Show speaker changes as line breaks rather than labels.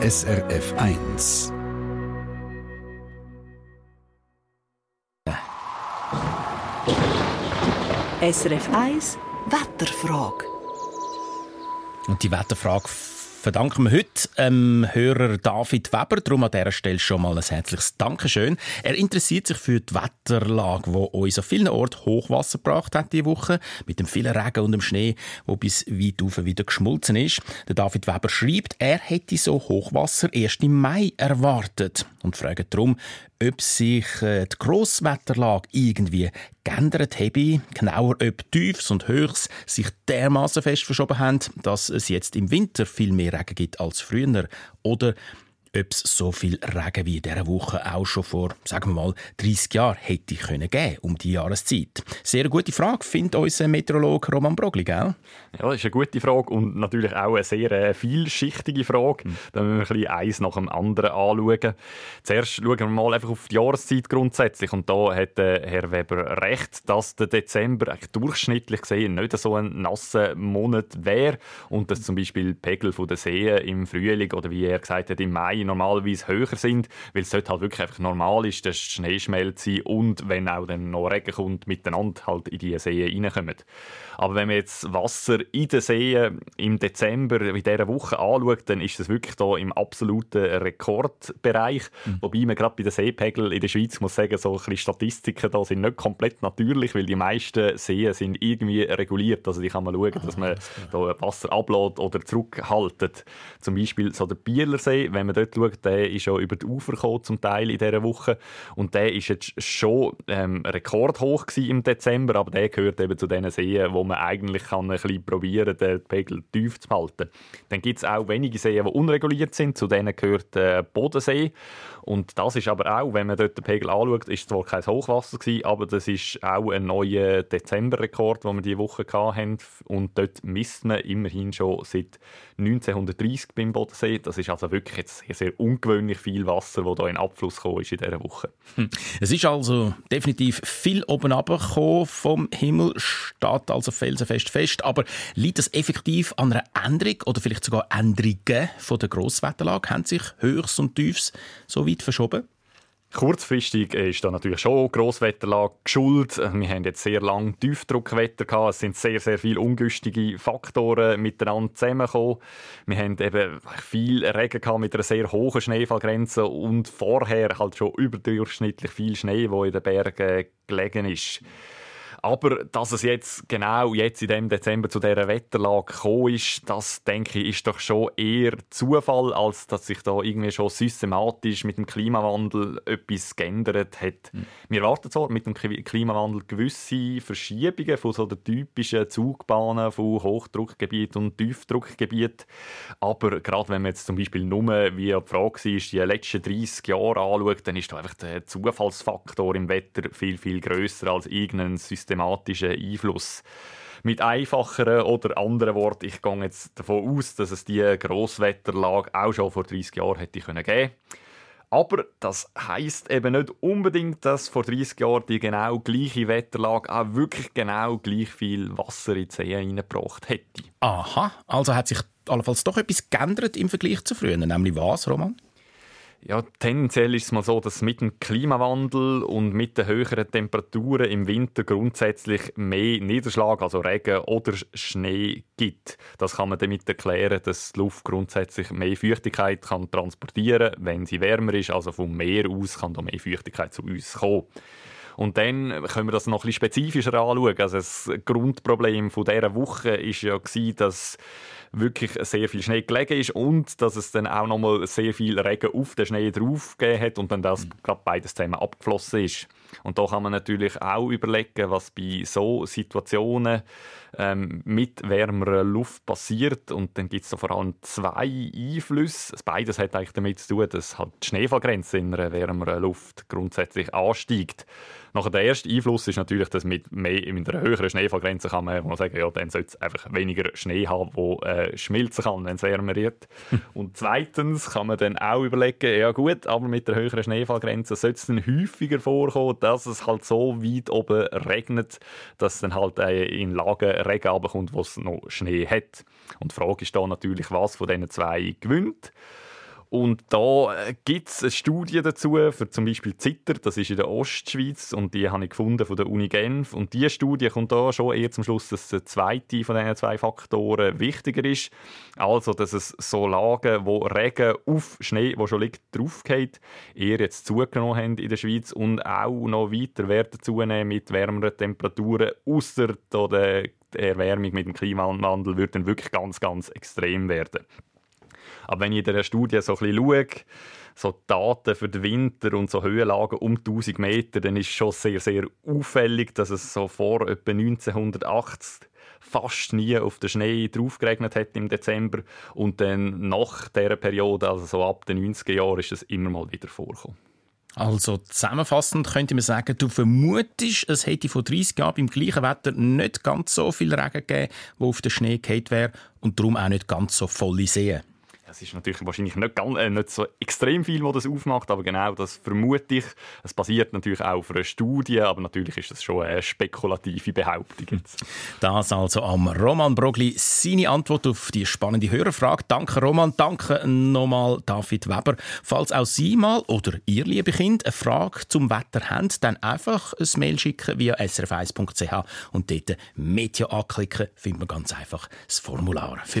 SRF 1.
SRF 1 Wetterfrage.
Und die Wetterfrage verdanken wir heute ähm, Hörer David Weber. Darum an dieser Stelle schon mal ein herzliches Dankeschön. Er interessiert sich für die Wetterlage, die uns an vielen Orten Hochwasser gebracht hat diese Woche, mit dem vielen Regen und dem Schnee, wo bis weit auf wieder geschmolzen ist. Der David Weber schreibt, er hätte so Hochwasser erst im Mai erwartet und fragt darum, ob sich äh, die Grosswetterlage irgendwie geändert habe, genauer ob Tiefs und Höchs sich dermaßen fest verschoben haben, dass es jetzt im Winter viel mehr Regen gibt als früher, oder ob es so viel Regen wie in dieser Woche auch schon vor, sagen wir mal, 30 Jahren hätte können geben um die Jahreszeit. Sehr gute Frage, findet unser Meteorologe Roman Brogli, gell?
Ja, das ist eine gute Frage und natürlich auch eine sehr äh, vielschichtige Frage. Mhm. Da müssen wir ein bisschen eins nach dem anderen anschauen. Zuerst schauen wir mal einfach auf die Jahreszeit grundsätzlich und da hat äh, Herr Weber recht, dass der Dezember durchschnittlich gesehen nicht so ein nasser Monat wäre und dass zum Beispiel Pegel der Seen im Frühling oder wie er gesagt hat, im Mai normalerweise höher sind, weil es dort halt wirklich einfach normal ist, dass Schnee schmelzt und wenn auch dann noch Regen kommt, miteinander halt in die Seen reinkommen. Aber wenn man jetzt Wasser in den Seen im Dezember in dieser Woche anschaut, dann ist das wirklich da im absoluten Rekordbereich. Mhm. Wobei man gerade bei den Seepegeln in der Schweiz muss sagen, so ein bisschen Statistiken da sind nicht komplett natürlich, weil die meisten Seen sind irgendwie reguliert. Also die kann man schauen, dass man da Wasser ablädt oder zurückhaltet. Zum Beispiel so der Bielersee, wenn man dort schaut, der ist schon über die Ufer gekommen, zum Teil in dieser Woche. Und der ist jetzt schon ähm, rekordhoch im Dezember, aber der gehört eben zu den Seen, wo man eigentlich kann ein bisschen probieren den Pegel tief zu halten. Dann gibt es auch wenige Seen, die unreguliert sind. Zu denen gehört der Bodensee. Und das ist aber auch, wenn man dort den Pegel anschaut, ist zwar kein Hochwasser gewesen, aber das ist auch ein neuer Dezemberrekord, den wir diese Woche hatten. Und dort misst man immerhin schon seit 1930 beim Bodensee. Das ist also wirklich jetzt sehr, sehr ungewöhnlich viel Wasser, das hier in Abfluss gekommen ist in dieser Woche.
Hm. Es ist also definitiv viel oben runtergekommen vom Himmel, steht also felsenfest fest. Aber liegt das effektiv an einer Änderung oder vielleicht sogar Änderungen von der Grosswetterlage? Haben sich Höchst und Tiefs so weit weit verschoben?
Kurzfristig ist da natürlich schon Grosswetterlage geschuld. Wir haben jetzt sehr lange Tiefdruckwetter gehabt. Es sind sehr, sehr viele ungünstige Faktoren miteinander zusammengekommen. Wir haben eben viel Regen gehabt mit einer sehr hohen Schneefallgrenze und vorher halt schon überdurchschnittlich viel Schnee, wo in den Bergen gelegen ist. Aber dass es jetzt genau jetzt in dem Dezember zu dieser Wetterlage gekommen ist, das denke ich, ist doch schon eher Zufall, als dass sich da irgendwie schon systematisch mit dem Klimawandel etwas geändert hat. Mhm. Wir warten zwar mit dem Klimawandel gewisse Verschiebungen von so den typischen Zugbahnen von Hochdruckgebiet und Tiefdruckgebiet, aber gerade wenn man jetzt zum Beispiel nur, wie die Frage war, die letzten 30 Jahre anschaut, dann ist da einfach der Zufallsfaktor im Wetter viel, viel größer als irgendein System systematischen Einfluss. Mit einfacheren oder anderen Worten, ich gehe jetzt davon aus, dass es die Grosswetterlage auch schon vor 30 Jahren hätte geben können. Aber das heißt eben nicht unbedingt, dass vor 30 Jahren die genau gleiche Wetterlage auch wirklich genau gleich viel Wasser in die See hineingebracht hätte.
Aha, also hat sich allenfalls doch etwas geändert im Vergleich zu früher. Nämlich was, Roman?
Ja, tendenziell ist es mal so, dass mit dem Klimawandel und mit den höheren Temperaturen im Winter grundsätzlich mehr Niederschlag, also Regen oder Schnee gibt. Das kann man damit erklären, dass die Luft grundsätzlich mehr Feuchtigkeit kann transportieren kann, wenn sie wärmer ist. Also vom Meer aus kann da mehr Feuchtigkeit zu uns kommen. Und dann können wir das noch ein bisschen spezifischer anschauen. Also das Grundproblem von dieser Woche ist ja dass wirklich sehr viel Schnee gelegen ist und dass es dann auch noch mal sehr viel Regen auf den Schnee drauf gegeben hat und dann das mhm. gerade beides zusammen abgeflossen ist. Und da kann man natürlich auch überlegen, was bei so Situationen ähm, mit wärmerer Luft passiert. Und dann gibt es vor allem zwei Einflüsse. Beides hat eigentlich damit zu tun, dass halt die Schneefallgrenze in einer wärmeren Luft grundsätzlich ansteigt. Nachher der erste Einfluss ist natürlich, dass mit, mehr, mit einer höheren Schneefallgrenze kann man, sagen, ja, dann sollte es einfach weniger Schnee haben, der äh, schmilzen kann, wenn es wärmer wird. Und zweitens kann man dann auch überlegen, ja gut, aber mit der höheren Schneefallgrenze sollte es dann häufiger vorkommen, dass es halt so weit oben regnet, dass es dann halt äh, in Lagen Regen runterkommt, wo es noch Schnee hat. Und die Frage ist da natürlich, was von diesen zwei gewinnt. Und da äh, gibt es eine Studie dazu, für zum Beispiel Zitter, das ist in der Ostschweiz und die habe ich gefunden von der Uni Genf. Und diese Studie kommt da schon eher zum Schluss, dass der zweite von diesen zwei Faktoren wichtiger ist. Also, dass es so Lagen, wo Regen auf Schnee, wo schon liegt, draufgeht, eher jetzt zugenommen haben in der Schweiz und auch noch weiter werden zunehmen mit wärmeren Temperaturen, außer die Erwärmung mit dem Klimawandel wird dann wirklich ganz, ganz extrem werden. Aber wenn ich in der Studie so ein bisschen schaue, so Daten für den Winter und so Höhenlagen um 1000 Meter, dann ist schon sehr, sehr auffällig, dass es so vor etwa 1980 fast nie auf den Schnee draufgeregnet hat im Dezember und dann nach dieser Periode, also so ab den 90er Jahren, ist es immer mal wieder vorgekommen.
Also zusammenfassend könnte man sagen, du vermutest, es hätte vor 30 Jahren beim gleichen Wetter nicht ganz so viel Regen gegeben, wo auf den Schnee gefallen wäre und darum auch nicht ganz so volle Seen.
Es ist natürlich wahrscheinlich nicht, ganz, äh, nicht so extrem viel, was das aufmacht, aber genau das vermute ich. Es basiert natürlich auch auf einer Studie, aber natürlich ist das schon eine spekulative Behauptung. Jetzt.
Das also am Roman Brogli seine Antwort auf die spannende Hörerfrage. Danke Roman, danke nochmal David Weber. Falls auch Sie mal oder Ihr liebe Kind eine Frage zum Wetter haben, dann einfach ein Mail schicken via srf1.ch und dort Media anklicken, findet man ganz einfach das Formular. Für